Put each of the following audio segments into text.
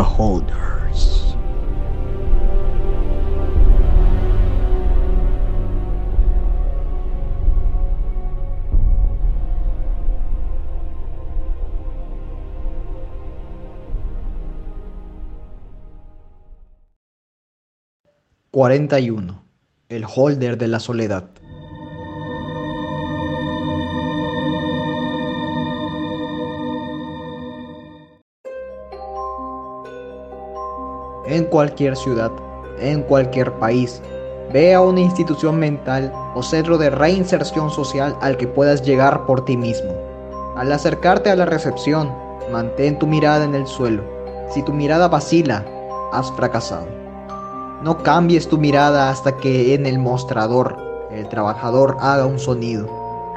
The Holders. ...41... El Holder de la Soledad. En cualquier ciudad, en cualquier país, ve a una institución mental o centro de reinserción social al que puedas llegar por ti mismo. Al acercarte a la recepción, mantén tu mirada en el suelo. Si tu mirada vacila, has fracasado. No cambies tu mirada hasta que en el mostrador el trabajador haga un sonido,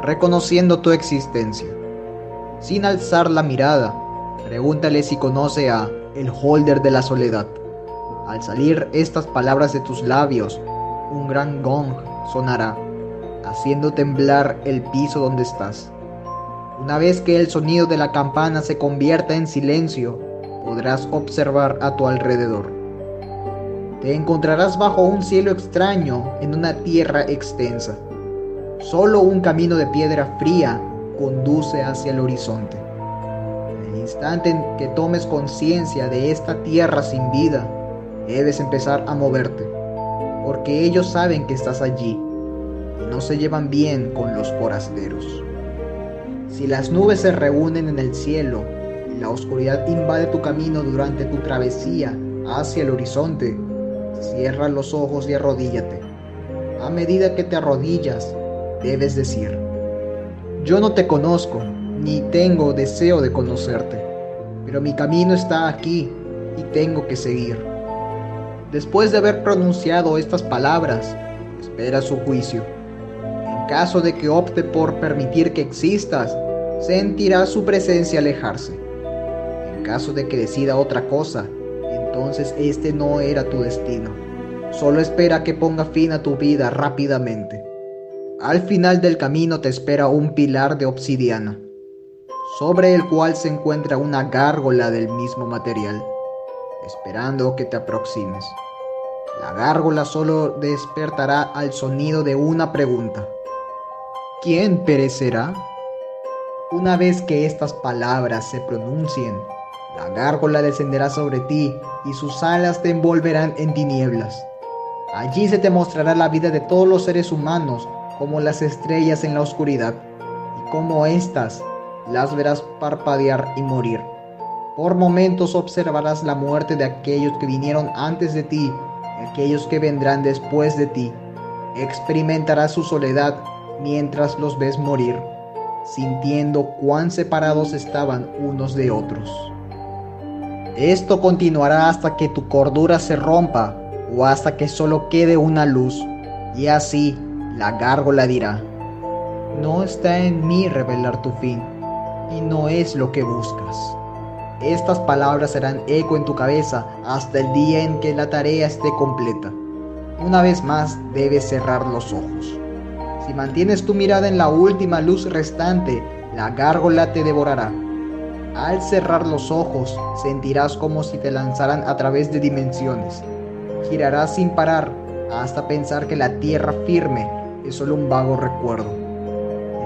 reconociendo tu existencia. Sin alzar la mirada, pregúntale si conoce a el holder de la soledad. Al salir estas palabras de tus labios, un gran gong sonará, haciendo temblar el piso donde estás. Una vez que el sonido de la campana se convierta en silencio, podrás observar a tu alrededor. Te encontrarás bajo un cielo extraño en una tierra extensa. Solo un camino de piedra fría conduce hacia el horizonte. En el instante en que tomes conciencia de esta tierra sin vida, debes empezar a moverte, porque ellos saben que estás allí y no se llevan bien con los forasteros. Si las nubes se reúnen en el cielo y la oscuridad invade tu camino durante tu travesía hacia el horizonte, cierra los ojos y arrodíllate. A medida que te arrodillas, debes decir, yo no te conozco, ni tengo deseo de conocerte, pero mi camino está aquí y tengo que seguir. Después de haber pronunciado estas palabras, espera su juicio. En caso de que opte por permitir que existas, sentirá su presencia alejarse. En caso de que decida otra cosa, entonces este no era tu destino. Solo espera que ponga fin a tu vida rápidamente. Al final del camino te espera un pilar de obsidiana, sobre el cual se encuentra una gárgola del mismo material esperando que te aproximes. La gárgola solo despertará al sonido de una pregunta. ¿Quién perecerá? Una vez que estas palabras se pronuncien, la gárgola descenderá sobre ti y sus alas te envolverán en tinieblas. Allí se te mostrará la vida de todos los seres humanos como las estrellas en la oscuridad, y como éstas las verás parpadear y morir. Por momentos observarás la muerte de aquellos que vinieron antes de ti aquellos que vendrán después de ti. Experimentarás su soledad mientras los ves morir, sintiendo cuán separados estaban unos de otros. Esto continuará hasta que tu cordura se rompa o hasta que solo quede una luz, y así la gárgola dirá, no está en mí revelar tu fin, y no es lo que buscas. Estas palabras serán eco en tu cabeza hasta el día en que la tarea esté completa. Una vez más debes cerrar los ojos. Si mantienes tu mirada en la última luz restante, la gárgola te devorará. Al cerrar los ojos, sentirás como si te lanzaran a través de dimensiones. Girarás sin parar hasta pensar que la tierra firme es solo un vago recuerdo.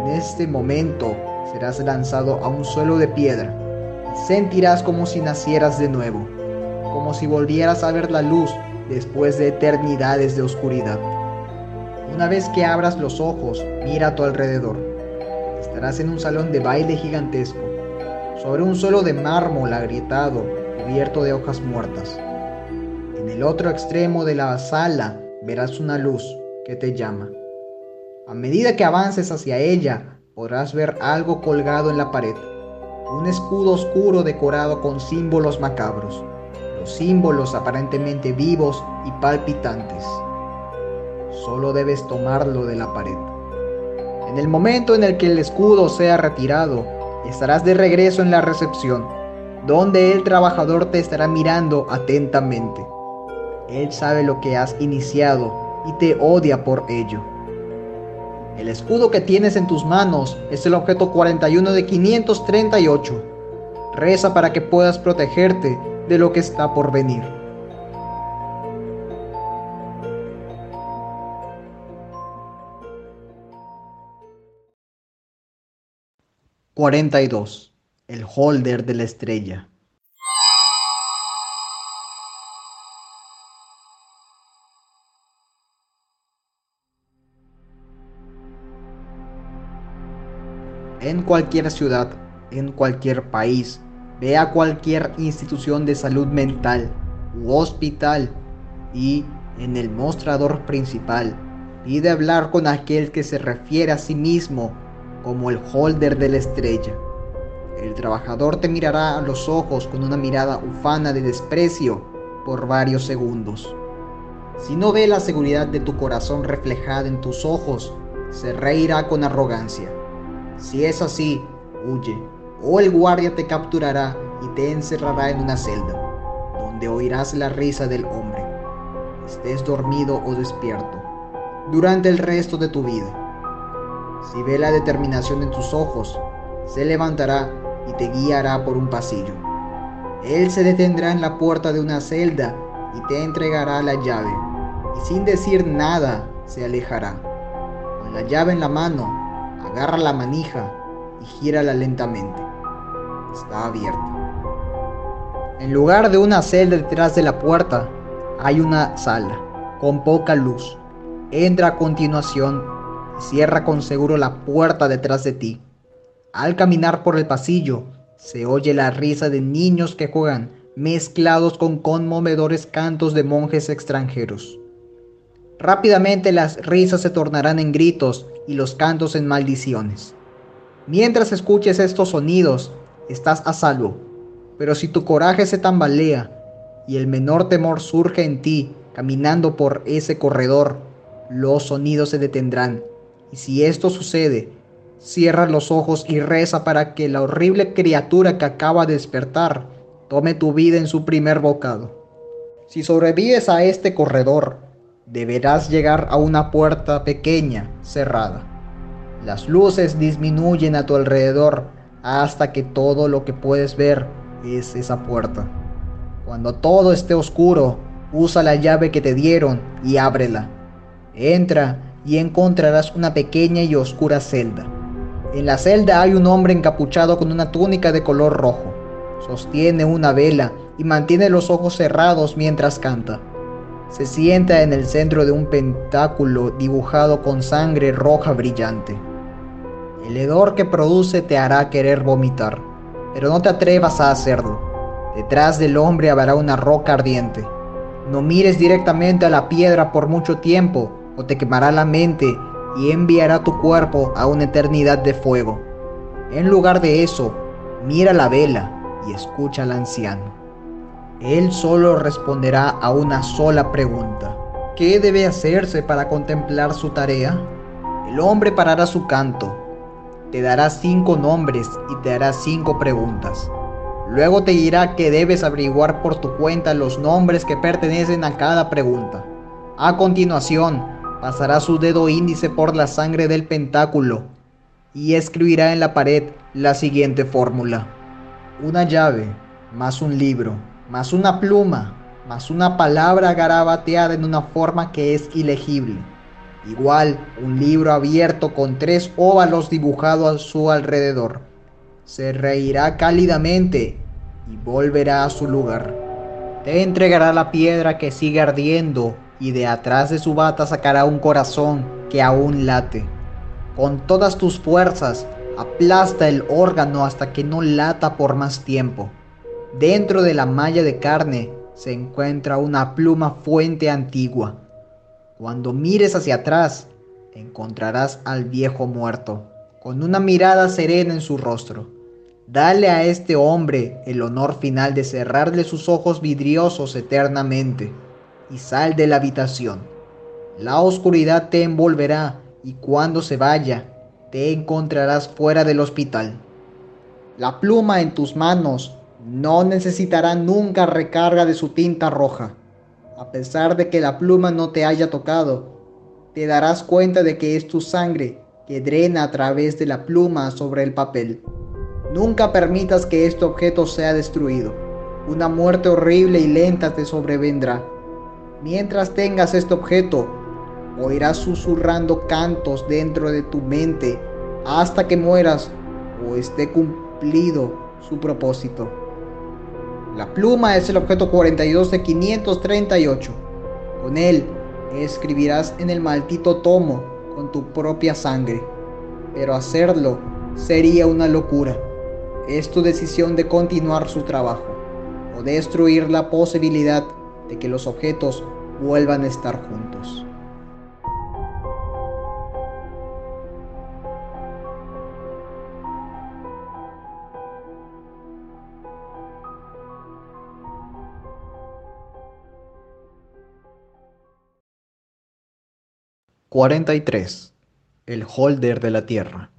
En este momento serás lanzado a un suelo de piedra sentirás como si nacieras de nuevo, como si volvieras a ver la luz después de eternidades de oscuridad. Una vez que abras los ojos, mira a tu alrededor. Estarás en un salón de baile gigantesco, sobre un suelo de mármol agrietado, cubierto de hojas muertas. En el otro extremo de la sala verás una luz que te llama. A medida que avances hacia ella, podrás ver algo colgado en la pared un escudo oscuro decorado con símbolos macabros, los símbolos aparentemente vivos y palpitantes. Solo debes tomarlo de la pared. En el momento en el que el escudo sea retirado, estarás de regreso en la recepción, donde el trabajador te estará mirando atentamente. Él sabe lo que has iniciado y te odia por ello. El escudo que tienes en tus manos es el objeto 41 de 538. Reza para que puedas protegerte de lo que está por venir. ...42... El holder de la estrella. En cualquier ciudad, en cualquier país, ve a cualquier institución de salud mental u hospital y en el mostrador principal pide hablar con aquel que se refiere a sí mismo como el holder de la estrella. El trabajador te mirará a los ojos con una mirada ufana de desprecio por varios segundos. Si no ve la seguridad de tu corazón reflejada en tus ojos, se reirá con arrogancia. Si es así, huye, o el guardia te capturará y te encerrará en una celda, donde oirás la risa del hombre, estés dormido o despierto, durante el resto de tu vida. Si ve la determinación en tus ojos, se levantará y te guiará por un pasillo. Él se detendrá en la puerta de una celda y te entregará la llave, y sin decir nada se alejará. Con la llave en la mano, Agarra la manija y gírala lentamente. Está abierta. En lugar de una celda detrás de la puerta, hay una sala con poca luz. Entra a continuación y cierra con seguro la puerta detrás de ti. Al caminar por el pasillo, se oye la risa de niños que juegan mezclados con conmovedores cantos de monjes extranjeros. Rápidamente las risas se tornarán en gritos y los cantos en maldiciones. Mientras escuches estos sonidos, estás a salvo. Pero si tu coraje se tambalea y el menor temor surge en ti caminando por ese corredor, los sonidos se detendrán. Y si esto sucede, cierra los ojos y reza para que la horrible criatura que acaba de despertar tome tu vida en su primer bocado. Si sobrevives a este corredor, deberás llegar a una puerta pequeña cerrada. Las luces disminuyen a tu alrededor hasta que todo lo que puedes ver es esa puerta. Cuando todo esté oscuro, usa la llave que te dieron y ábrela. Entra y encontrarás una pequeña y oscura celda. En la celda hay un hombre encapuchado con una túnica de color rojo. Sostiene una vela y mantiene los ojos cerrados mientras canta. Se sienta en el centro de un pentáculo dibujado con sangre roja brillante. El hedor que produce te hará querer vomitar, pero no te atrevas a hacerlo. Detrás del hombre habrá una roca ardiente. No mires directamente a la piedra por mucho tiempo o te quemará la mente y enviará tu cuerpo a una eternidad de fuego. En lugar de eso, mira la vela y escucha al anciano. Él solo responderá a una sola pregunta. ¿Qué debe hacerse para contemplar su tarea? El hombre parará su canto, te dará cinco nombres y te hará cinco preguntas. Luego te dirá que debes averiguar por tu cuenta los nombres que pertenecen a cada pregunta. A continuación, pasará su dedo índice por la sangre del pentáculo y escribirá en la pared la siguiente fórmula. Una llave más un libro más una pluma, más una palabra garabateada en una forma que es ilegible. Igual un libro abierto con tres óvalos dibujados a su alrededor. Se reirá cálidamente y volverá a su lugar. Te entregará la piedra que sigue ardiendo y de atrás de su bata sacará un corazón que aún late. Con todas tus fuerzas, aplasta el órgano hasta que no lata por más tiempo. Dentro de la malla de carne se encuentra una pluma fuente antigua. Cuando mires hacia atrás, encontrarás al viejo muerto, con una mirada serena en su rostro. Dale a este hombre el honor final de cerrarle sus ojos vidriosos eternamente y sal de la habitación. La oscuridad te envolverá y cuando se vaya, te encontrarás fuera del hospital. La pluma en tus manos no necesitará nunca recarga de su tinta roja. A pesar de que la pluma no te haya tocado, te darás cuenta de que es tu sangre que drena a través de la pluma sobre el papel. Nunca permitas que este objeto sea destruido. Una muerte horrible y lenta te sobrevendrá. Mientras tengas este objeto, oirás susurrando cantos dentro de tu mente hasta que mueras o esté cumplido su propósito. La pluma es el objeto 42 de 538. Con él escribirás en el maldito tomo con tu propia sangre. Pero hacerlo sería una locura. Es tu decisión de continuar su trabajo o destruir la posibilidad de que los objetos vuelvan a estar juntos. ¿43? El holder de la Tierra.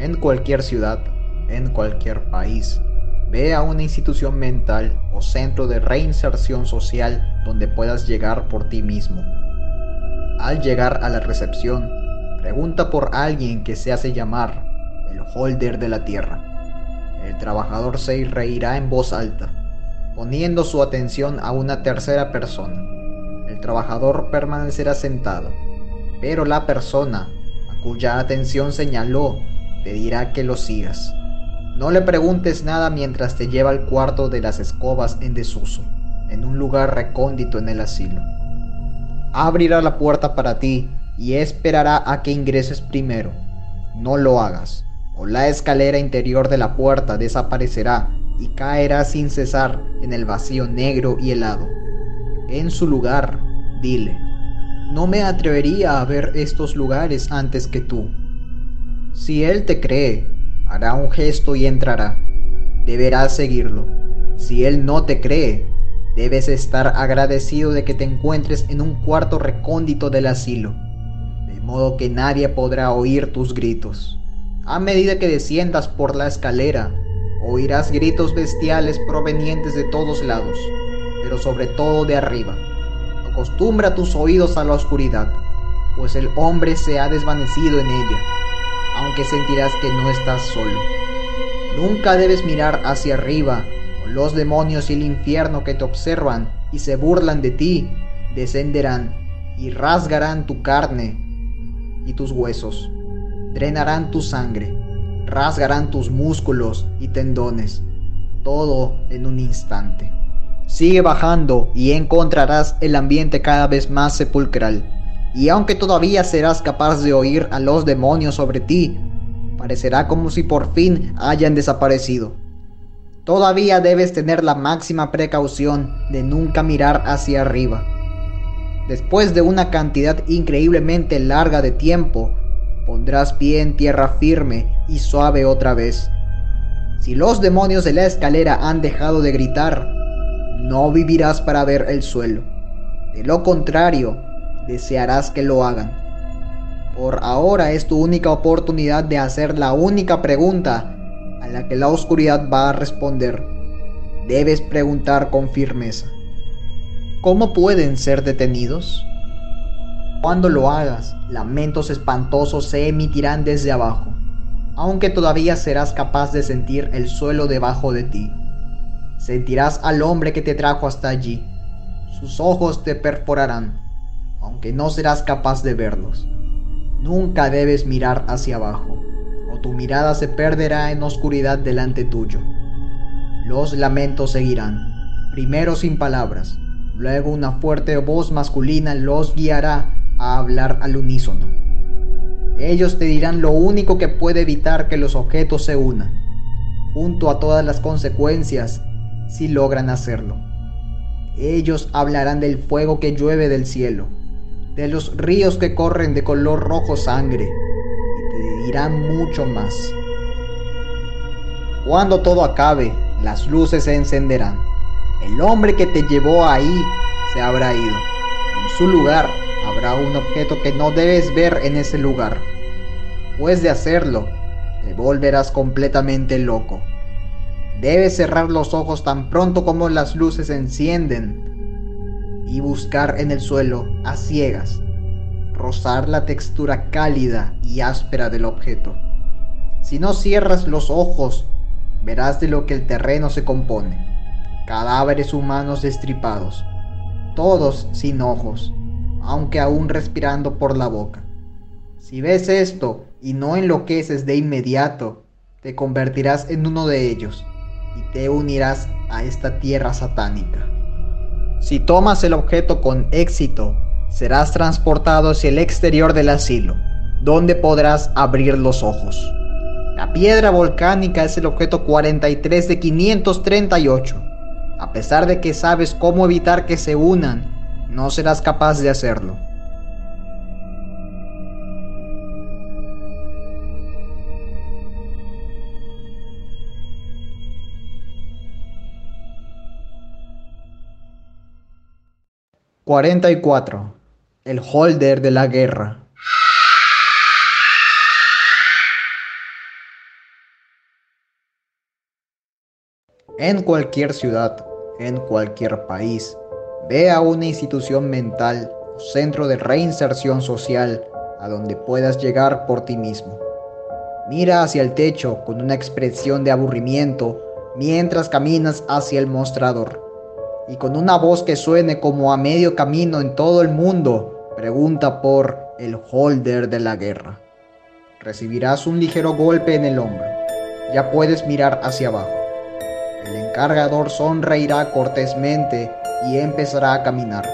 En cualquier ciudad, en cualquier país, ve a una institución mental o centro de reinserción social donde puedas llegar por ti mismo. Al llegar a la recepción, pregunta por alguien que se hace llamar el holder de la tierra. El trabajador se reirá en voz alta, poniendo su atención a una tercera persona. El trabajador permanecerá sentado, pero la persona a cuya atención señaló te dirá que lo sigas. No le preguntes nada mientras te lleva al cuarto de las escobas en desuso, en un lugar recóndito en el asilo. Abrirá la puerta para ti y esperará a que ingreses primero. No lo hagas, o la escalera interior de la puerta desaparecerá y caerá sin cesar en el vacío negro y helado. En su lugar, dile, no me atrevería a ver estos lugares antes que tú. Si él te cree, hará un gesto y entrará. Deberás seguirlo. Si él no te cree, debes estar agradecido de que te encuentres en un cuarto recóndito del asilo, de modo que nadie podrá oír tus gritos. A medida que desciendas por la escalera, oirás gritos bestiales provenientes de todos lados, pero sobre todo de arriba. Acostumbra tus oídos a la oscuridad, pues el hombre se ha desvanecido en ella aunque sentirás que no estás solo. Nunca debes mirar hacia arriba, los demonios y el infierno que te observan y se burlan de ti, descenderán y rasgarán tu carne y tus huesos, drenarán tu sangre, rasgarán tus músculos y tendones, todo en un instante. Sigue bajando y encontrarás el ambiente cada vez más sepulcral y aunque todavía serás capaz de oír a los demonios sobre ti, parecerá como si por fin hayan desaparecido. Todavía debes tener la máxima precaución de nunca mirar hacia arriba. Después de una cantidad increíblemente larga de tiempo, pondrás pie en tierra firme y suave otra vez. Si los demonios de la escalera han dejado de gritar, no vivirás para ver el suelo. De lo contrario, desearás que lo hagan. Por ahora es tu única oportunidad de hacer la única pregunta a la que la oscuridad va a responder. Debes preguntar con firmeza. ¿Cómo pueden ser detenidos? Cuando lo hagas, lamentos espantosos se emitirán desde abajo, aunque todavía serás capaz de sentir el suelo debajo de ti. Sentirás al hombre que te trajo hasta allí. Sus ojos te perforarán aunque no serás capaz de verlos. Nunca debes mirar hacia abajo, o tu mirada se perderá en oscuridad delante tuyo. Los lamentos seguirán, primero sin palabras, luego una fuerte voz masculina los guiará a hablar al unísono. Ellos te dirán lo único que puede evitar que los objetos se unan, junto a todas las consecuencias si logran hacerlo. Ellos hablarán del fuego que llueve del cielo, de los ríos que corren de color rojo sangre, dirán mucho más. Cuando todo acabe, las luces se encenderán. El hombre que te llevó ahí se habrá ido. En su lugar habrá un objeto que no debes ver en ese lugar. Pues de hacerlo, te volverás completamente loco. Debes cerrar los ojos tan pronto como las luces se encienden y buscar en el suelo a ciegas, rozar la textura cálida y áspera del objeto. Si no cierras los ojos, verás de lo que el terreno se compone. Cadáveres humanos destripados, todos sin ojos, aunque aún respirando por la boca. Si ves esto y no enloqueces de inmediato, te convertirás en uno de ellos y te unirás a esta tierra satánica. Si tomas el objeto con éxito, serás transportado hacia el exterior del asilo, donde podrás abrir los ojos. La piedra volcánica es el objeto 43 de 538. A pesar de que sabes cómo evitar que se unan, no serás capaz de hacerlo. ...44... El holder de la guerra. En cualquier ciudad, en cualquier país, ve a una institución mental o centro de reinserción social a donde puedas llegar por ti mismo. Mira hacia el techo con una expresión de aburrimiento mientras caminas hacia el mostrador. Y con una voz que suene como a medio camino en todo el mundo, pregunta por el holder de la guerra. Recibirás un ligero golpe en el hombro. Ya puedes mirar hacia abajo. El encargador sonreirá cortésmente y empezará a caminar,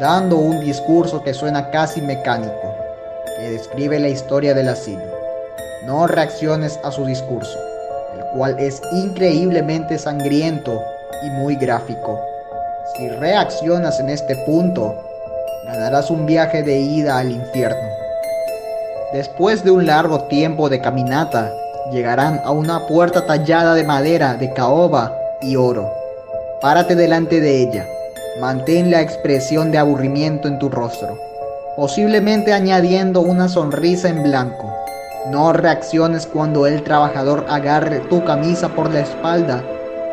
dando un discurso que suena casi mecánico, que describe la historia del asilo. No reacciones a su discurso, el cual es increíblemente sangriento y muy gráfico. Si reaccionas en este punto, ganarás un viaje de ida al infierno. Después de un largo tiempo de caminata, llegarán a una puerta tallada de madera de caoba y oro. Párate delante de ella. Mantén la expresión de aburrimiento en tu rostro, posiblemente añadiendo una sonrisa en blanco. No reacciones cuando el trabajador agarre tu camisa por la espalda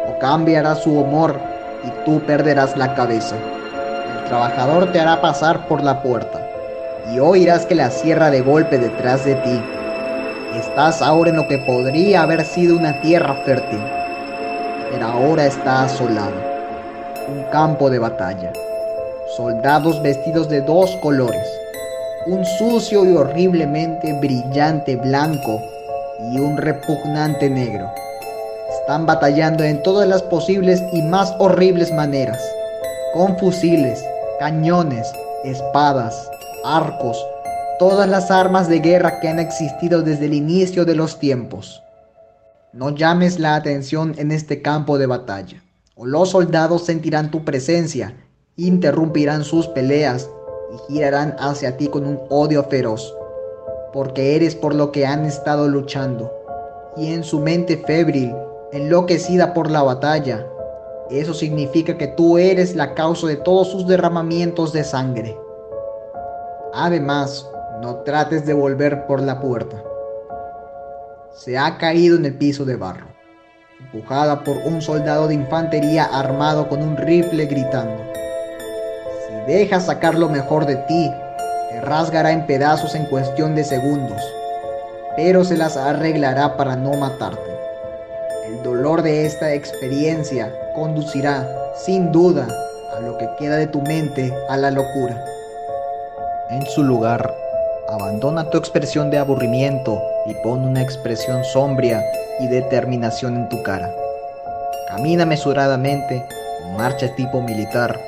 o cambiará su humor y tú perderás la cabeza. El trabajador te hará pasar por la puerta y oirás que la cierra de golpe detrás de ti Estás ahora en lo que podría haber sido una tierra fértil, pero ahora está asolado. Un campo de batalla. Soldados vestidos de dos colores. Un sucio y horriblemente brillante blanco y un repugnante negro. Están batallando en todas las posibles y más horribles maneras. Con fusiles, cañones, espadas, arcos, todas las armas de guerra que han existido desde el inicio de los tiempos. No llames la atención en este campo de batalla, o los soldados sentirán tu presencia, interrumpirán sus peleas y girarán hacia ti con un odio feroz, porque eres por lo que han estado luchando, y en su mente febril, enloquecida por la batalla, eso significa que tú eres la causa de todos sus derramamientos de sangre. Además, no trates de volver por la puerta. Se ha caído en el piso de barro, empujada por un soldado de infantería armado con un rifle gritando. Si dejas sacar lo mejor de ti, te rasgará en pedazos en cuestión de segundos, pero se las arreglará para no matarte. Dolor de esta experiencia conducirá, sin duda, a lo que queda de tu mente a la locura. En su lugar, Abandona tu expresión de aburrimiento y pon una expresión sombria y determinación en tu cara. Camina mesuradamente, con marcha tipo militar,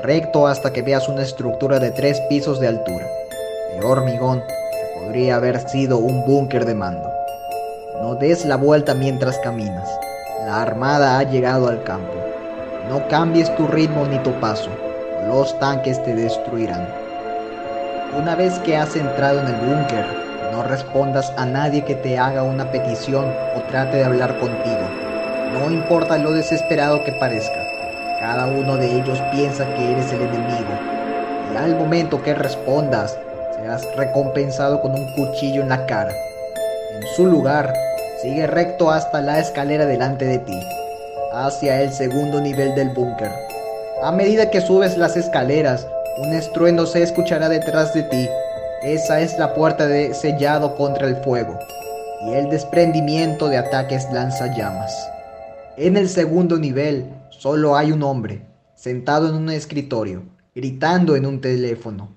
recto hasta que veas una estructura de tres pisos de altura, de hormigón que podría haber sido un búnker de mando. No des la vuelta mientras caminas. La armada ha llegado al campo. No cambies tu ritmo ni tu paso, los tanques te destruirán. Una vez que has entrado en el búnker, no respondas a nadie que te haga una petición o trate de hablar contigo. No importa lo desesperado que parezca. Cada uno de ellos piensa que eres el enemigo. Y al momento que respondas, serás recompensado con un cuchillo en la cara. En su lugar, sigue recto hasta la escalera delante de ti. hacia el segundo nivel del búnker. A medida que subes las escaleras, un estruendo se escuchará detrás de ti. Esa es la puerta de sellado contra el fuego y el desprendimiento de ataques lanzallamas. En el segundo nivel solo hay un hombre, sentado en un escritorio, gritando en un teléfono.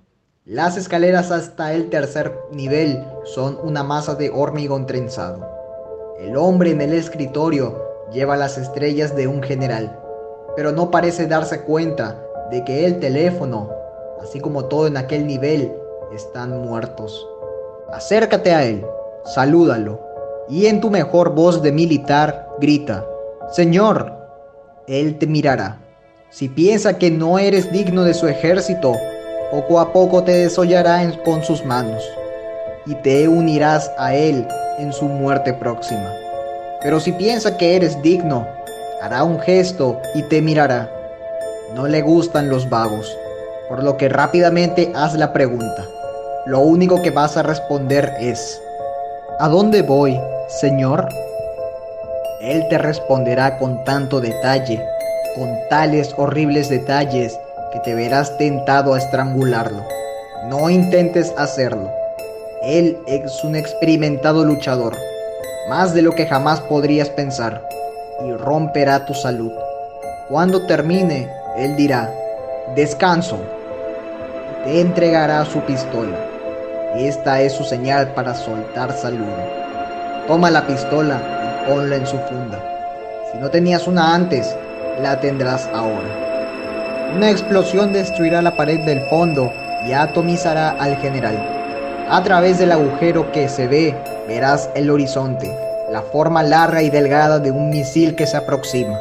Las escaleras hasta el tercer nivel son una masa de hormigón trenzado. El hombre en el escritorio lleva las estrellas de un general, pero no parece darse cuenta de que el teléfono, así como todo en aquel nivel, están muertos. Acércate a él, salúdalo, y en tu mejor voz de militar grita, Señor, él te mirará. Si piensa que no eres digno de su ejército, poco a poco te desollará con sus manos, y te unirás a él en su muerte próxima. Pero si piensa que eres digno, hará un gesto y te mirará. No le gustan los vagos, por lo que rápidamente haz la pregunta. Lo único que vas a responder es, ¿A dónde voy, Señor? Él te responderá con tanto detalle, con tales horribles detalles, que te verás tentado a estrangularlo. No intentes hacerlo. Él es un experimentado luchador, más de lo que jamás podrías pensar, y romperá tu salud. Cuando termine, él dirá, descanso. Te entregará su pistola. Esta es su señal para soltar saludo. Toma la pistola y ponla en su funda. Si no tenías una antes, la tendrás ahora. Una explosión destruirá la pared del fondo y atomizará al general. A través del agujero que se ve, verás el horizonte, la forma larga y delgada de un misil que se aproxima.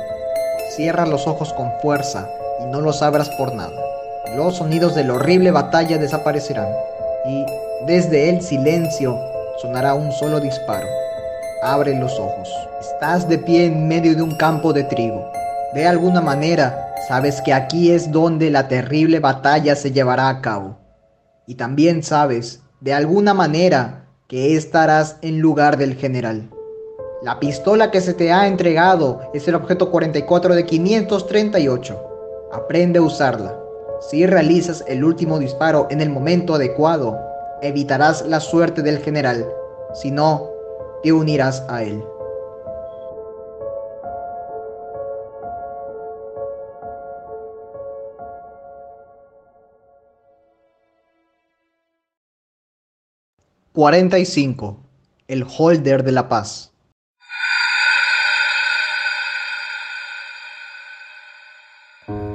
Cierra los ojos con fuerza y no los abras por nada. Los sonidos de la horrible batalla desaparecerán y desde el silencio sonará un solo disparo. Abre los ojos. Estás de pie en medio de un campo de trigo. De alguna manera Sabes que aquí es donde la terrible batalla se llevará a cabo. Y también sabes, de alguna manera, que estarás en lugar del general. La pistola que se te ha entregado es el objeto 44 de 538. Aprende a usarla. Si realizas el último disparo en el momento adecuado, evitarás la suerte del general. Si no, te unirás a él. 45. El holder de la paz.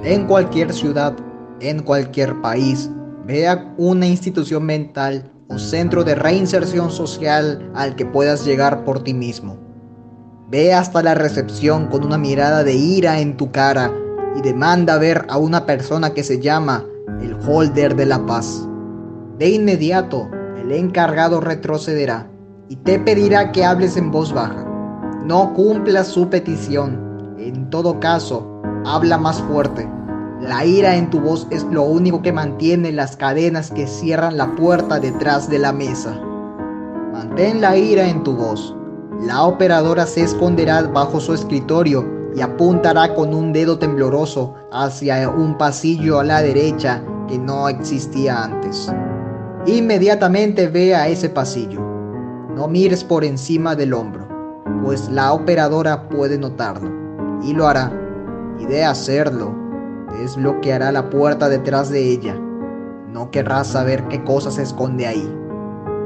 En cualquier ciudad, en cualquier país, vea una institución mental o centro de reinserción social al que puedas llegar por ti mismo. Ve hasta la recepción con una mirada de ira en tu cara y demanda ver a una persona que se llama el holder de la paz. De inmediato, el encargado retrocederá y te pedirá que hables en voz baja. No cumplas su petición. En todo caso, habla más fuerte. La ira en tu voz es lo único que mantiene las cadenas que cierran la puerta detrás de la mesa. Mantén la ira en tu voz. La operadora se esconderá bajo su escritorio y apuntará con un dedo tembloroso hacia un pasillo a la derecha que no existía antes. Inmediatamente ve a ese pasillo. No mires por encima del hombro, pues la operadora puede notarlo, y lo hará. Y de hacerlo, desbloqueará la puerta detrás de ella. No querrás saber qué cosa se esconde ahí.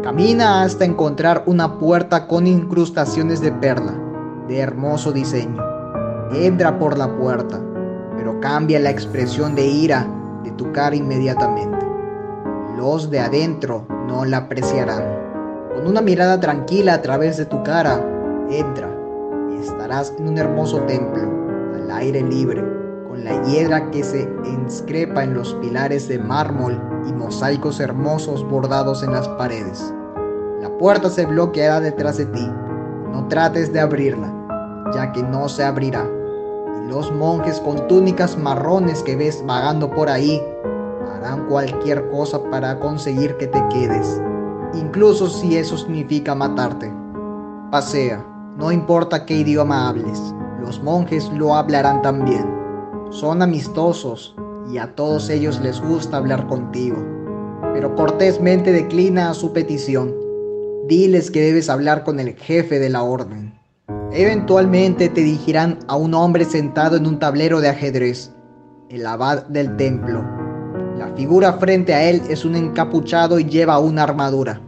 Camina hasta encontrar una puerta con incrustaciones de perla, de hermoso diseño. Entra por la puerta, pero cambia la expresión de ira de tu cara inmediatamente los de adentro no la apreciarán. Con una mirada tranquila a través de tu cara, entra y estarás en un hermoso templo, al aire libre, con la hiedra que se inscrepa en los pilares de mármol y mosaicos hermosos bordados en las paredes. La puerta se bloqueará detrás de ti. No trates de abrirla, ya que no se abrirá. Y los monjes con túnicas marrones que ves vagando por ahí cualquier cosa para conseguir que te quedes, incluso si eso significa matarte. Pasea, no importa qué idioma hables, los monjes lo hablarán también. Son amistosos y a todos ellos les gusta hablar contigo, pero cortésmente declina su petición. Diles que debes hablar con el jefe de la orden. Eventualmente te dirigirán a un hombre sentado en un tablero de ajedrez, el abad del templo. La figura frente a él es un encapuchado y lleva una armadura.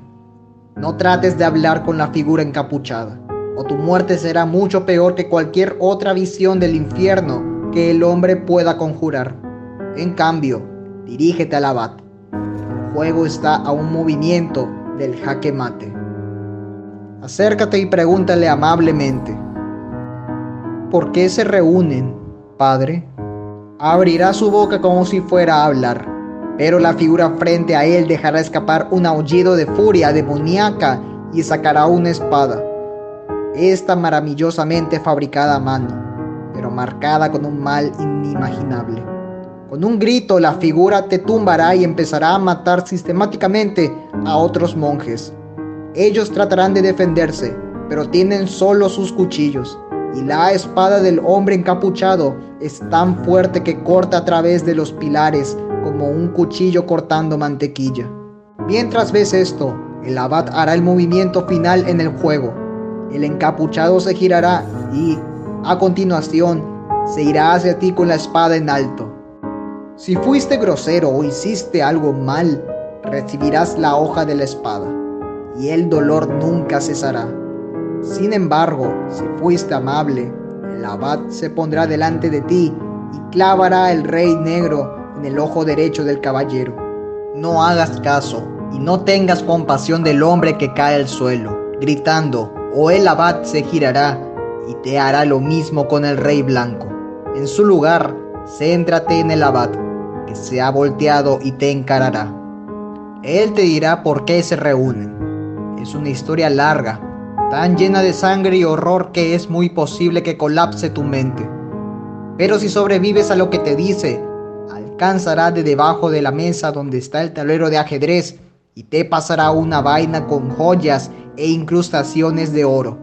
No trates de hablar con la figura encapuchada, o tu muerte será mucho peor que cualquier otra visión del infierno que el hombre pueda conjurar. En cambio, dirígete al abad. El juego está a un movimiento del jaque mate. Acércate y pregúntale amablemente. ¿Por qué se reúnen, padre? Abrirá su boca como si fuera a hablar pero la figura frente a él dejará escapar un aullido de furia demoníaca y sacará una espada. Esta maravillosamente fabricada a mano, pero marcada con un mal inimaginable. Con un grito la figura te tumbará y empezará a matar sistemáticamente a otros monjes. Ellos tratarán de defenderse, pero tienen solo sus cuchillos, y la espada del hombre encapuchado es tan fuerte que corta a través de los pilares como un cuchillo cortando mantequilla. Mientras ves esto, el abad hará el movimiento final en el juego. El encapuchado se girará y, a continuación, se irá hacia ti con la espada en alto. Si fuiste grosero o hiciste algo mal, recibirás la hoja de la espada, y el dolor nunca cesará. Sin embargo, si fuiste amable, el abad se pondrá delante de ti y clavará el rey negro en el ojo derecho del caballero. No hagas caso y no tengas compasión del hombre que cae al suelo, gritando, o el abad se girará y te hará lo mismo con el rey blanco. En su lugar, céntrate en el abad, que se ha volteado y te encarará. Él te dirá por qué se reúnen. Es una historia larga, tan llena de sangre y horror que es muy posible que colapse tu mente. Pero si sobrevives a lo que te dice, alcanzará de debajo de la mesa donde está el tablero de ajedrez y te pasará una vaina con joyas e incrustaciones de oro.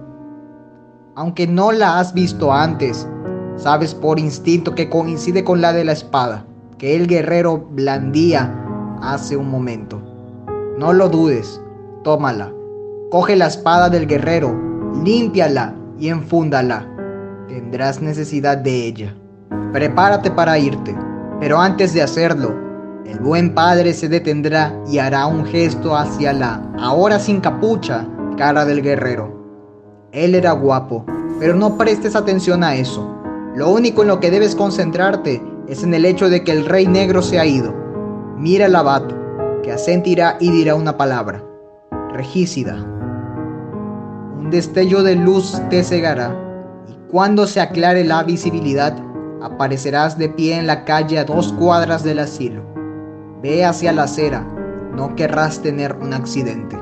Aunque no la has visto antes, sabes por instinto que coincide con la de la espada que el guerrero blandía hace un momento. No lo dudes, tómala, coge la espada del guerrero, límpiala y enfúndala. Tendrás necesidad de ella. Prepárate para irte. Pero antes de hacerlo, el buen padre se detendrá y hará un gesto hacia la, ahora sin capucha, cara del guerrero. Él era guapo, pero no prestes atención a eso. Lo único en lo que debes concentrarte es en el hecho de que el rey negro se ha ido. Mira al abad, que asentirá y dirá una palabra. Regícida. Un destello de luz te cegará, y cuando se aclare la visibilidad, aparecerás de pie en la calle a dos cuadras del asilo. Ve hacia la acera, no querrás tener un accidente.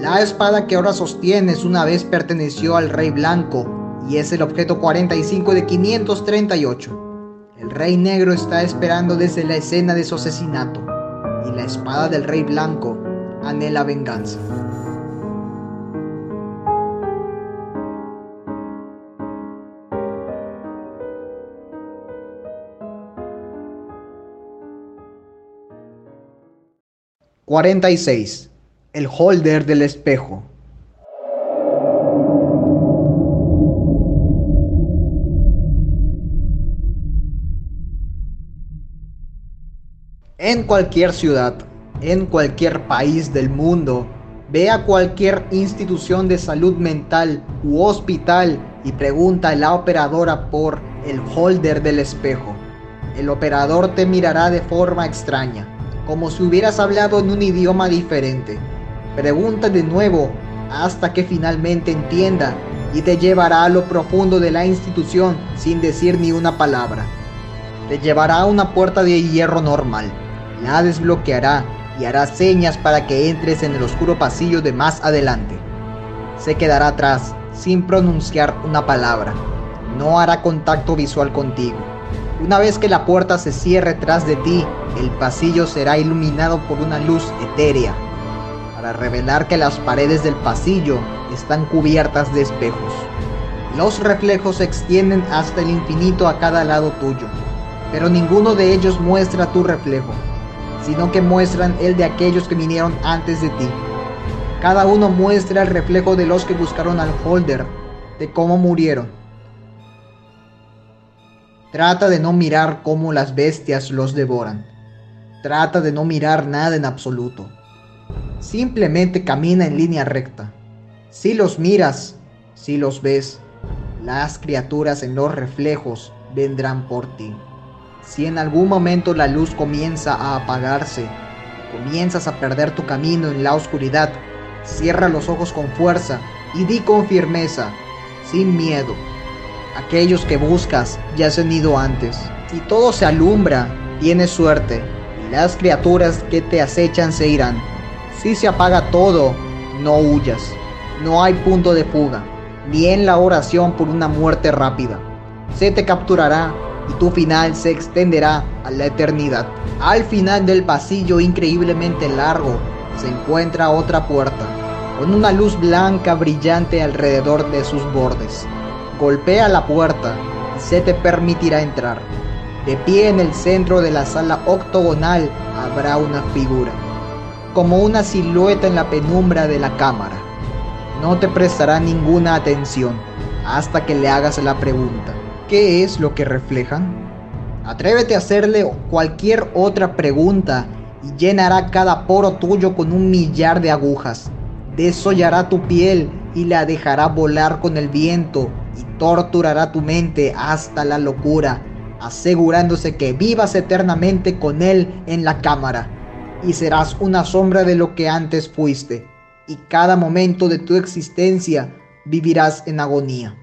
La espada que ahora sostienes una vez perteneció al rey blanco y es el objeto 45 de 538. El rey negro está esperando desde la escena de su asesinato y la espada del rey blanco anhela venganza. 46. El holder del espejo. En cualquier ciudad, en cualquier país del mundo, ve a cualquier institución de salud mental u hospital y pregunta a la operadora por el holder del espejo. El operador te mirará de forma extraña como si hubieras hablado en un idioma diferente. Pregunta de nuevo hasta que finalmente entienda y te llevará a lo profundo de la institución sin decir ni una palabra. Te llevará a una puerta de hierro normal, la desbloqueará y hará señas para que entres en el oscuro pasillo de más adelante. Se quedará atrás sin pronunciar una palabra. No hará contacto visual contigo una vez que la puerta se cierre tras de ti, el pasillo será iluminado por una luz etérea, para revelar que las paredes del pasillo están cubiertas de espejos. Los reflejos se extienden hasta el infinito a cada lado tuyo, pero ninguno de ellos muestra tu reflejo, sino que muestran el de aquellos que vinieron antes de ti. Cada uno muestra el reflejo de los que buscaron al holder, de cómo murieron. Trata de no mirar cómo las bestias los devoran. Trata de no mirar nada en absoluto. Simplemente camina en línea recta. Si los miras, si los ves, las criaturas en los reflejos vendrán por ti. Si en algún momento la luz comienza a apagarse, comienzas a perder tu camino en la oscuridad, cierra los ojos con fuerza y di con firmeza, sin miedo. Aquellos que buscas ya se han ido antes. Si todo se alumbra, tienes suerte y las criaturas que te acechan se irán. Si se apaga todo, no huyas. No hay punto de fuga, ni en la oración por una muerte rápida. Se te capturará y tu final se extenderá a la eternidad. Al final del pasillo increíblemente largo se encuentra otra puerta, con una luz blanca brillante alrededor de sus bordes. Golpea la puerta y se te permitirá entrar. De pie en el centro de la sala octogonal habrá una figura, como una silueta en la penumbra de la cámara. No te prestará ninguna atención hasta que le hagas la pregunta. ¿Qué es lo que reflejan? Atrévete a hacerle cualquier otra pregunta y llenará cada poro tuyo con un millar de agujas. Desollará tu piel y la dejará volar con el viento torturará tu mente hasta la locura, asegurándose que vivas eternamente con él en la cámara. Y serás una sombra de lo que antes fuiste, y cada momento de tu existencia vivirás en agonía.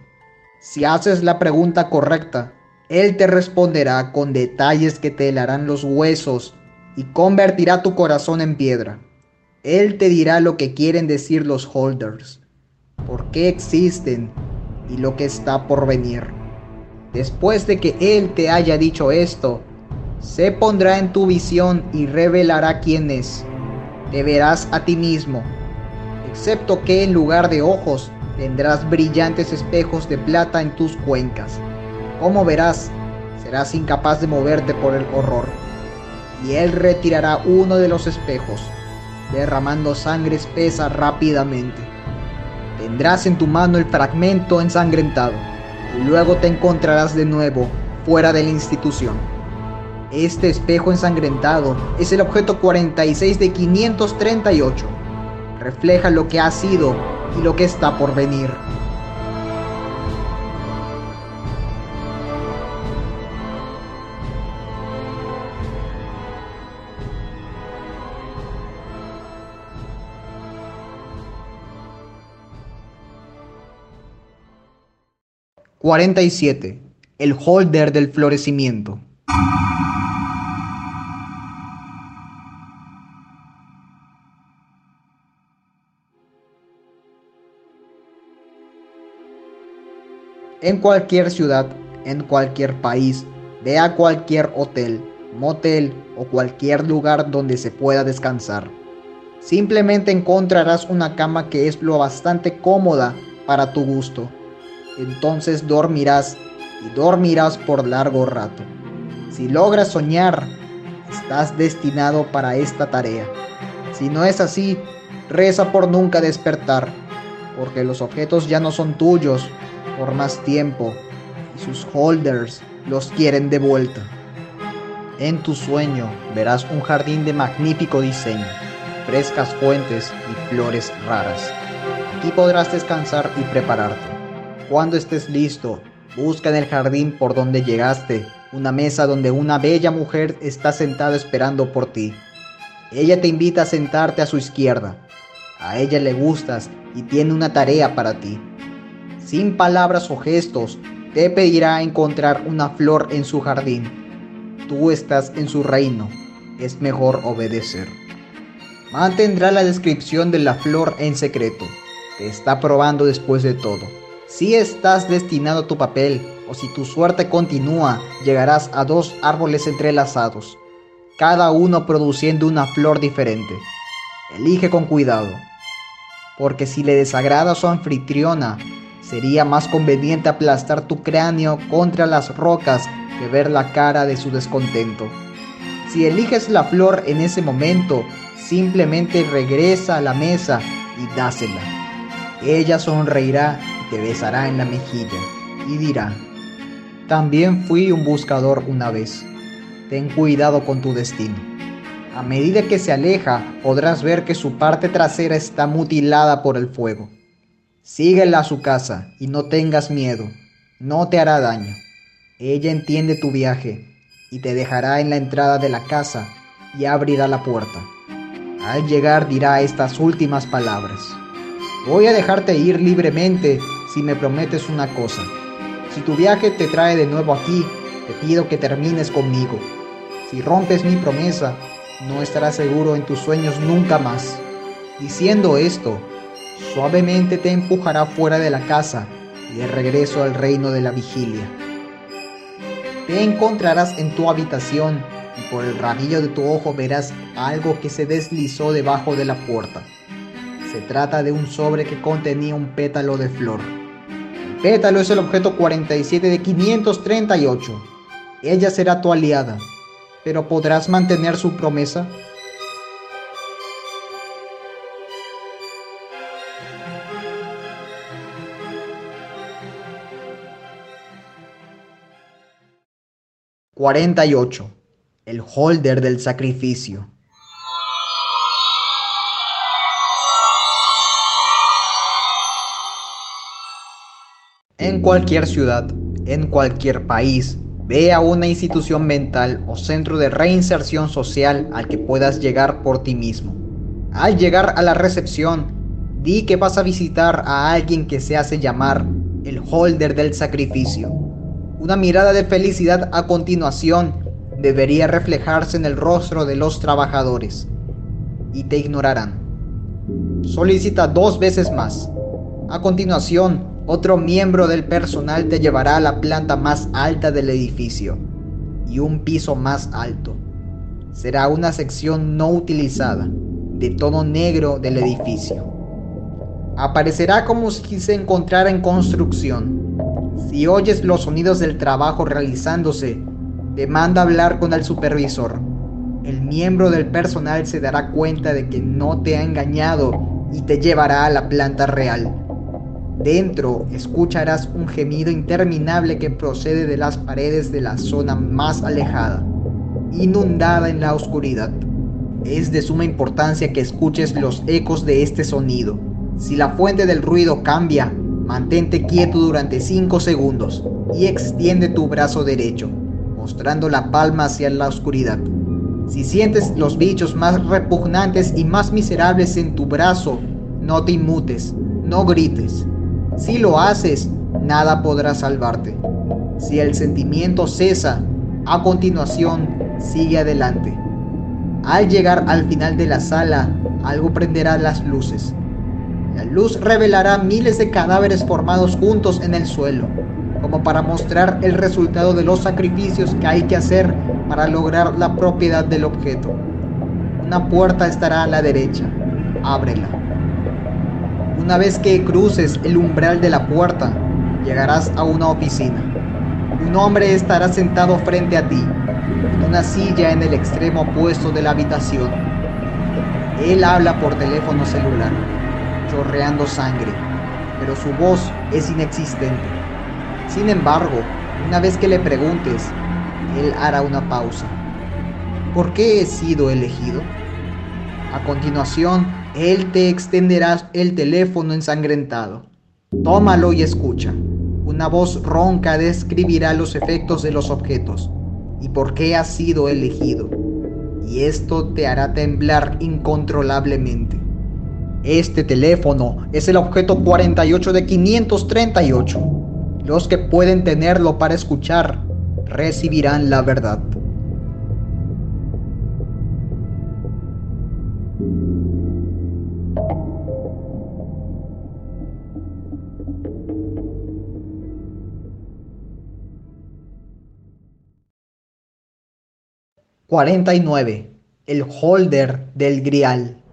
Si haces la pregunta correcta, él te responderá con detalles que te helarán los huesos y convertirá tu corazón en piedra. Él te dirá lo que quieren decir los holders, por qué existen y lo que está por venir. Después de que Él te haya dicho esto, se pondrá en tu visión y revelará quién es. Te verás a ti mismo, excepto que en lugar de ojos tendrás brillantes espejos de plata en tus cuencas. Como verás, serás incapaz de moverte por el horror. Y él retirará uno de los espejos, derramando sangre espesa rápidamente. Tendrás en tu mano el fragmento ensangrentado, y luego te encontrarás de nuevo fuera de la institución. Este espejo ensangrentado es el objeto 46 de 538. Refleja lo que ha sido y lo que está por venir. ...47... El holder del florecimiento. En cualquier ciudad, en cualquier país, ve a cualquier hotel, motel o cualquier lugar donde se pueda descansar. Simplemente encontrarás una cama que es lo bastante cómoda para tu gusto. Entonces dormirás y dormirás por largo rato. Si logras soñar, estás destinado para esta tarea. Si no es así, reza por nunca despertar, porque los objetos ya no son tuyos, por más tiempo y sus holders los quieren de vuelta. En tu sueño verás un jardín de magnífico diseño, frescas fuentes y flores raras. Aquí podrás descansar y prepararte. Cuando estés listo, busca en el jardín por donde llegaste una mesa donde una bella mujer está sentada esperando por ti. Ella te invita a sentarte a su izquierda. A ella le gustas y tiene una tarea para ti sin palabras o gestos, te pedirá encontrar una flor en su jardín. Tú estás en su reino, es mejor obedecer. Mantendrá la descripción de la flor en secreto. Te está probando después de todo. Si estás destinado a tu papel o si tu suerte continúa, llegarás a dos árboles entrelazados, cada uno produciendo una flor diferente. Elige con cuidado, porque si le desagrada a su anfitriona, Sería más conveniente aplastar tu cráneo contra las rocas que ver la cara de su descontento. Si eliges la flor en ese momento, simplemente regresa a la mesa y dásela. Ella sonreirá y te besará en la mejilla y dirá, también fui un buscador una vez. Ten cuidado con tu destino. A medida que se aleja, podrás ver que su parte trasera está mutilada por el fuego. Síguela a su casa y no tengas miedo. No te hará daño. Ella entiende tu viaje y te dejará en la entrada de la casa y abrirá la puerta. Al llegar dirá estas últimas palabras. Voy a dejarte ir libremente si me prometes una cosa. Si tu viaje te trae de nuevo aquí, te pido que termines conmigo. Si rompes mi promesa, no estarás seguro en tus sueños nunca más. Diciendo esto, suavemente te empujará fuera de la casa y de regreso al reino de la vigilia. Te encontrarás en tu habitación y por el rabillo de tu ojo verás algo que se deslizó debajo de la puerta. Se trata de un sobre que contenía un pétalo de flor. El pétalo es el objeto 47 de 538. Ella será tu aliada, pero ¿podrás mantener su promesa? ...48... El holder del sacrificio. En cualquier ciudad, en cualquier país, ve a una institución mental o centro de reinserción social al que puedas llegar por ti mismo. Al llegar a la recepción, di que vas a visitar a alguien que se hace llamar el holder del sacrificio. Una mirada de felicidad a continuación debería reflejarse en el rostro de los trabajadores y te ignorarán. Solicita dos veces más. A continuación, otro miembro del personal te llevará a la planta más alta del edificio y un piso más alto. Será una sección no utilizada, de tono negro del edificio. Aparecerá como si se encontrara en construcción. Si oyes los sonidos del trabajo realizándose, te manda hablar con el supervisor. El miembro del personal se dará cuenta de que no te ha engañado y te llevará a la planta real. Dentro escucharás un gemido interminable que procede de las paredes de la zona más alejada, inundada en la oscuridad. Es de suma importancia que escuches los ecos de este sonido. Si la fuente del ruido cambia, mantente quieto durante 5 segundos y extiende tu brazo derecho mostrando la palma hacia la oscuridad. Si sientes los bichos más repugnantes y más miserables en tu brazo, no te inmutes, no grites. Si lo haces, nada podrá salvarte. Si el sentimiento cesa, a continuación, sigue adelante. Al llegar al final de la sala, algo prenderá las luces. La luz revelará miles de cadáveres formados juntos en el suelo como para mostrar el resultado de los sacrificios que hay que hacer para lograr la propiedad del objeto. Una puerta estará a la derecha, ábrela. Una vez que cruces el umbral de la puerta, llegarás a una oficina. Un hombre estará sentado frente a ti, en una silla en el extremo opuesto de la habitación. Él habla por teléfono celular, chorreando sangre, pero su voz es inexistente. Sin embargo, una vez que le preguntes, él hará una pausa. ¿Por qué he sido elegido? A continuación, él te extenderá el teléfono ensangrentado. Tómalo y escucha. Una voz ronca describirá los efectos de los objetos y por qué has sido elegido. Y esto te hará temblar incontrolablemente. Este teléfono es el objeto 48 de 538. Los que pueden tenerlo para escuchar recibirán la verdad. 49. El holder del grial.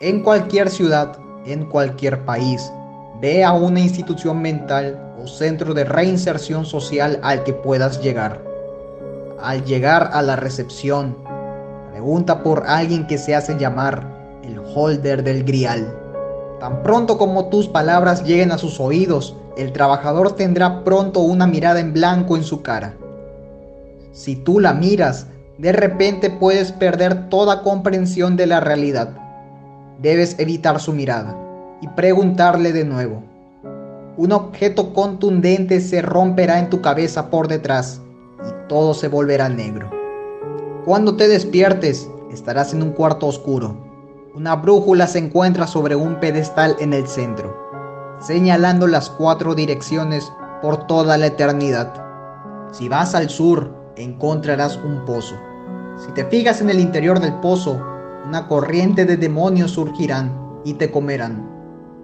En cualquier ciudad, en cualquier país, ve a una institución mental o centro de reinserción social al que puedas llegar. Al llegar a la recepción, pregunta por alguien que se hace llamar el holder del grial. Tan pronto como tus palabras lleguen a sus oídos, el trabajador tendrá pronto una mirada en blanco en su cara. Si tú la miras, de repente puedes perder toda comprensión de la realidad. Debes evitar su mirada y preguntarle de nuevo. Un objeto contundente se romperá en tu cabeza por detrás todo se volverá negro. Cuando te despiertes, estarás en un cuarto oscuro. Una brújula se encuentra sobre un pedestal en el centro, señalando las cuatro direcciones por toda la eternidad. Si vas al sur, encontrarás un pozo. Si te fijas en el interior del pozo, una corriente de demonios surgirán y te comerán.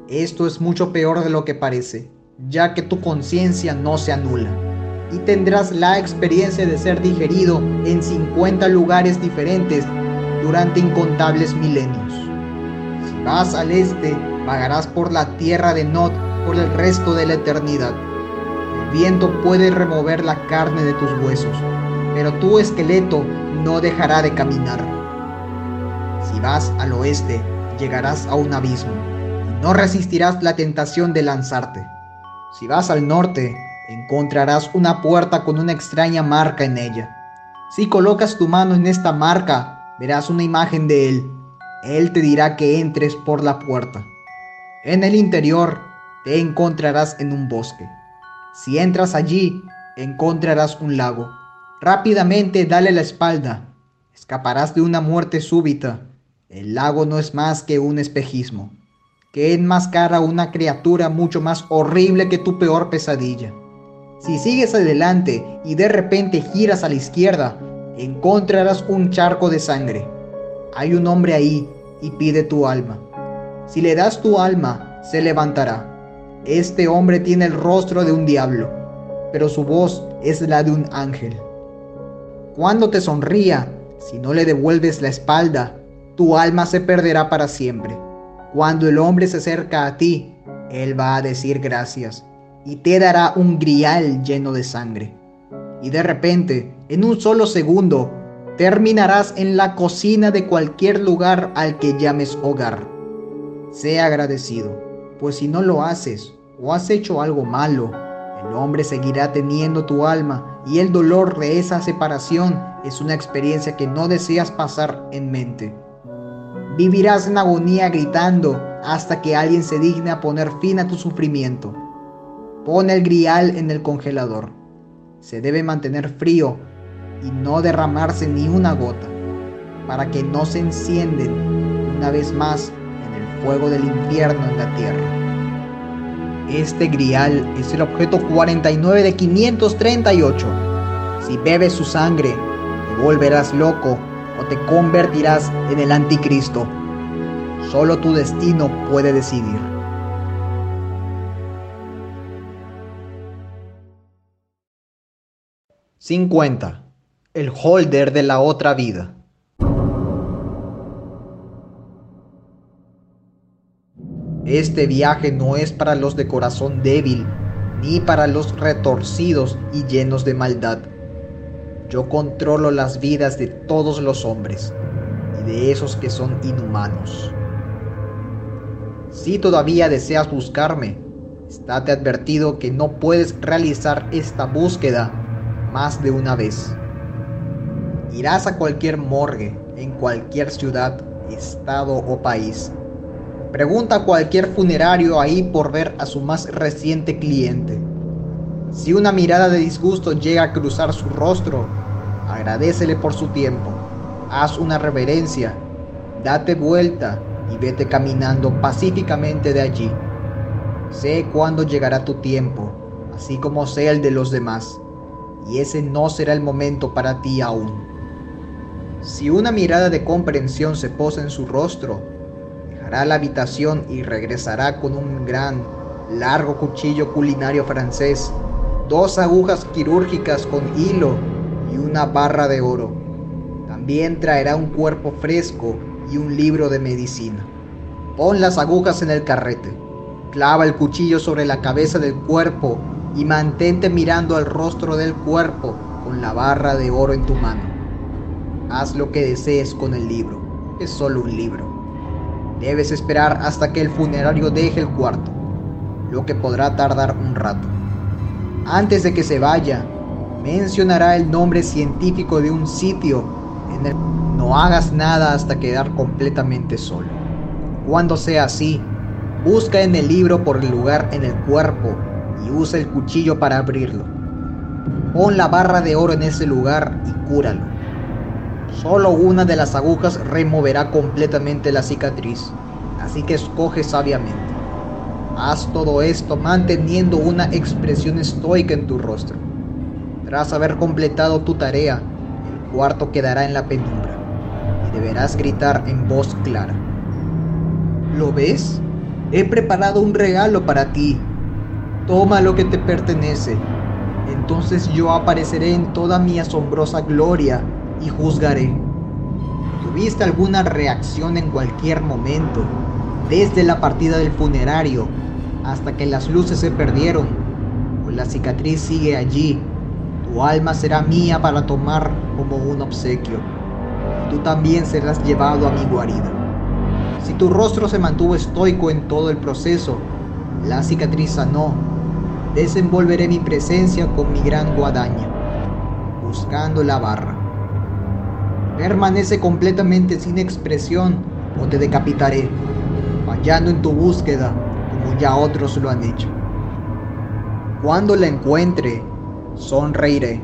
Esto es mucho peor de lo que parece, ya que tu conciencia no se anula y tendrás la experiencia de ser digerido en 50 lugares diferentes durante incontables milenios. Si vas al este, vagarás por la tierra de Nod por el resto de la eternidad. El viento puede remover la carne de tus huesos, pero tu esqueleto no dejará de caminar. Si vas al oeste, llegarás a un abismo y no resistirás la tentación de lanzarte. Si vas al norte, encontrarás una puerta con una extraña marca en ella. Si colocas tu mano en esta marca, verás una imagen de él. Él te dirá que entres por la puerta. En el interior, te encontrarás en un bosque. Si entras allí, encontrarás un lago. Rápidamente dale la espalda. Escaparás de una muerte súbita. El lago no es más que un espejismo, que enmascara una criatura mucho más horrible que tu peor pesadilla. Si sigues adelante y de repente giras a la izquierda, encontrarás un charco de sangre. Hay un hombre ahí y pide tu alma. Si le das tu alma, se levantará. Este hombre tiene el rostro de un diablo, pero su voz es la de un ángel. Cuando te sonría, si no le devuelves la espalda, tu alma se perderá para siempre. Cuando el hombre se acerca a ti, él va a decir gracias y te dará un grial lleno de sangre. Y de repente, en un solo segundo, terminarás en la cocina de cualquier lugar al que llames hogar. Sea agradecido, pues si no lo haces o has hecho algo malo, el hombre seguirá teniendo tu alma y el dolor de esa separación es una experiencia que no deseas pasar en mente. Vivirás en agonía gritando hasta que alguien se digne a poner fin a tu sufrimiento. Pone el grial en el congelador. Se debe mantener frío y no derramarse ni una gota, para que no se encienden una vez más en el fuego del infierno en la tierra. Este grial es el objeto 49 de 538. Si bebes su sangre, te volverás loco o te convertirás en el anticristo. Solo tu destino puede decidir. ¡50! El holder de la otra vida. Este viaje no es para los de corazón débil, ni para los retorcidos y llenos de maldad. Yo controlo las vidas de todos los hombres y de esos que son inhumanos. Si todavía deseas buscarme, estate advertido que no puedes realizar esta búsqueda más de una vez. Irás a cualquier morgue, en cualquier ciudad, estado o país Pregunta a cualquier funerario ahí por ver a su más reciente cliente. Si una mirada de disgusto llega a cruzar su rostro, agradecele por su tiempo. Haz una reverencia, date vuelta y vete caminando pacíficamente de allí. Sé cuándo llegará tu tiempo, así como sea el de los demás, y ese no será el momento para ti aún. Si una mirada de comprensión se posa en su rostro, a la habitación y regresará con un gran, largo cuchillo culinario francés, dos agujas quirúrgicas con hilo y una barra de oro. También traerá un cuerpo fresco y un libro de medicina. Pon las agujas en el carrete. Clava el cuchillo sobre la cabeza del cuerpo y mantente mirando al rostro del cuerpo con la barra de oro en tu mano. Haz lo que desees con el libro. Es solo un libro. Debes esperar hasta que el funerario deje el cuarto, lo que podrá tardar un rato. Antes de que se vaya, mencionará el nombre científico de un sitio en el no hagas nada hasta quedar completamente solo. Cuando sea así, busca en el libro por el lugar en el cuerpo y usa el cuchillo para abrirlo. Pon la barra de oro en ese lugar y cúralo. Solo una de las agujas removerá completamente la cicatriz, así que escoge sabiamente. Haz todo esto manteniendo una expresión estoica en tu rostro. Tras haber completado tu tarea, el cuarto quedará en la penumbra y deberás gritar en voz clara. ¿Lo ves? He preparado un regalo para ti. Toma lo que te pertenece. Entonces yo apareceré en toda mi asombrosa gloria y juzgaré. ¿Tuviste alguna reacción en cualquier momento, desde la partida del funerario hasta que las luces se perdieron? O la cicatriz sigue allí. Tu alma será mía para tomar como un obsequio. Tú también serás llevado a mi guarida. Si tu rostro se mantuvo estoico en todo el proceso, la cicatriz sanó. Desenvolveré mi presencia con mi gran guadaña, buscando la barra. Permanece completamente sin expresión o te decapitaré, fallando en tu búsqueda como ya otros lo han hecho. Cuando la encuentre, sonreiré.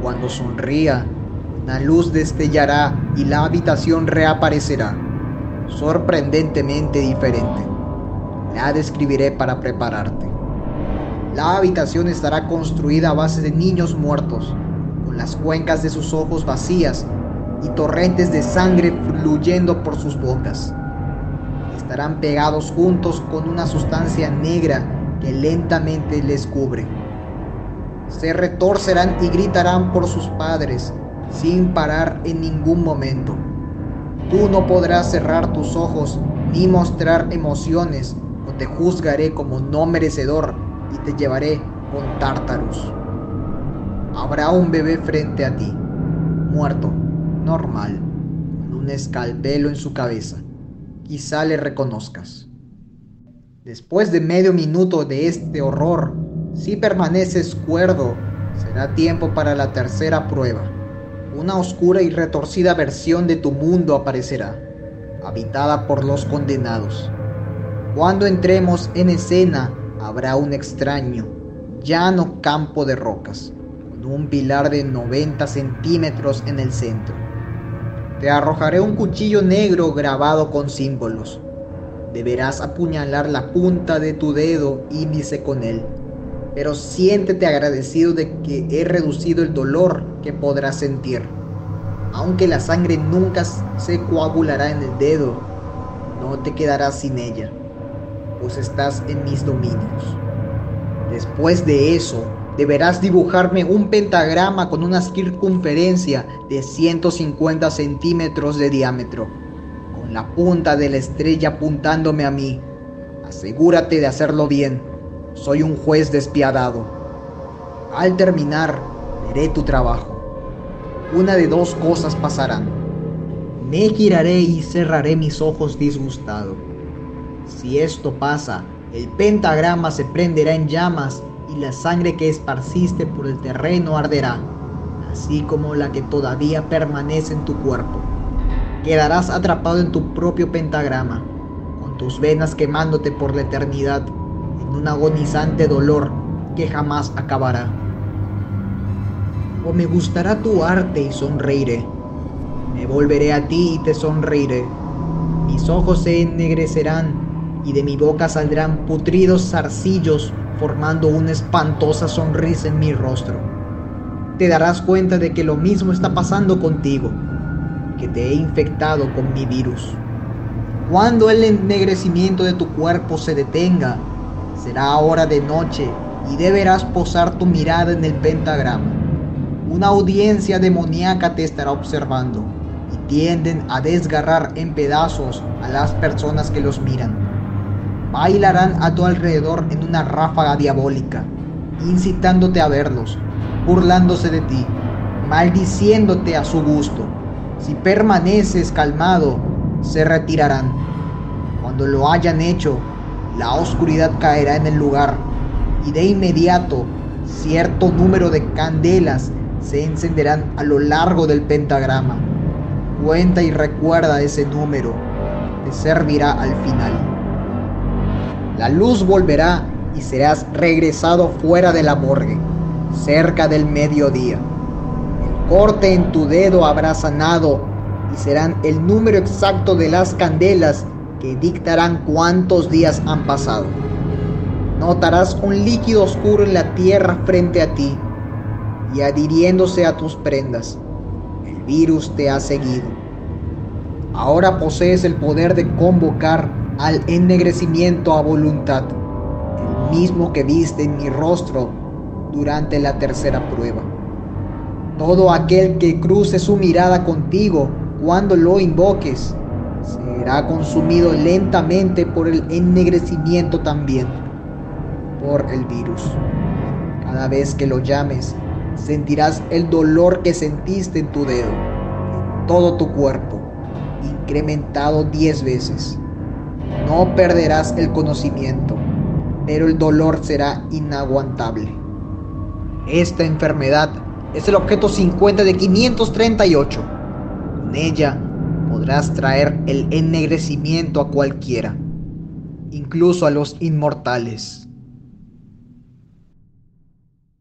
Cuando sonría, la luz destellará y la habitación reaparecerá, sorprendentemente diferente. La describiré para prepararte. La habitación estará construida a base de niños muertos, con las cuencas de sus ojos vacías y torrentes de sangre fluyendo por sus bocas. Estarán pegados juntos con una sustancia negra que lentamente les cubre. Se retorcerán y gritarán por sus padres sin parar en ningún momento. Tú no podrás cerrar tus ojos ni mostrar emociones o te juzgaré como no merecedor y te llevaré con tártaros. Habrá un bebé frente a ti, muerto normal, con un escalpelo en su cabeza. Quizá le reconozcas. Después de medio minuto de este horror, si permaneces cuerdo, será tiempo para la tercera prueba. Una oscura y retorcida versión de tu mundo aparecerá, habitada por los condenados. Cuando entremos en escena, habrá un extraño, llano campo de rocas, con un pilar de 90 centímetros en el centro te arrojaré un cuchillo negro grabado con símbolos. Deberás apuñalar la punta de tu dedo índice con él. Pero siéntete agradecido de que he reducido el dolor que podrás sentir. Aunque la sangre nunca se coagulará en el dedo, no te quedarás sin ella, pues estás en mis dominios. Después de eso, deberás dibujarme un pentagrama con una circunferencia de 150 centímetros de diámetro, con la punta de la estrella apuntándome a mí. Asegúrate de hacerlo bien. Soy un juez despiadado. Al terminar, veré tu trabajo. Una de dos cosas pasarán. Me giraré y cerraré mis ojos disgustado. Si esto pasa, el pentagrama se prenderá en llamas y la sangre que esparciste por el terreno arderá, así como la que todavía permanece en tu cuerpo. Quedarás atrapado en tu propio pentagrama, con tus venas quemándote por la eternidad, en un agonizante dolor que jamás acabará. O me gustará tu arte y sonreiré. Me volveré a ti y te sonreiré. Mis ojos se ennegrecerán y de mi boca saldrán putridos zarcillos formando una espantosa sonrisa en mi rostro. Te darás cuenta de que lo mismo está pasando contigo, que te he infectado con mi virus. Cuando el ennegrecimiento de tu cuerpo se detenga, será hora de noche y deberás posar tu mirada en el pentagrama. Una audiencia demoníaca te estará observando y tienden a desgarrar en pedazos a las personas que los miran. Bailarán a tu alrededor en una ráfaga diabólica, incitándote a verlos, burlándose de ti, maldiciéndote a su gusto. Si permaneces calmado, se retirarán. Cuando lo hayan hecho, la oscuridad caerá en el lugar y de inmediato cierto número de candelas se encenderán a lo largo del pentagrama. Cuenta y recuerda ese número, te servirá al final. La luz volverá y serás regresado fuera de la morgue, cerca del mediodía. El corte en tu dedo habrá sanado y serán el número exacto de las candelas que dictarán cuántos días han pasado. Notarás un líquido oscuro en la tierra frente a ti y adhiriéndose a tus prendas. El virus te ha seguido. Ahora posees el poder de convocar al ennegrecimiento a voluntad, el mismo que viste en mi rostro durante la tercera prueba. Todo aquel que cruce su mirada contigo cuando lo invoques será consumido lentamente por el ennegrecimiento también, por el virus. Cada vez que lo llames, sentirás el dolor que sentiste en tu dedo, en todo tu cuerpo, incrementado diez veces. No perderás el conocimiento, pero el dolor será inaguantable. Esta enfermedad es el objeto 50 de 538. Con ella podrás traer el ennegrecimiento a cualquiera, incluso a los inmortales.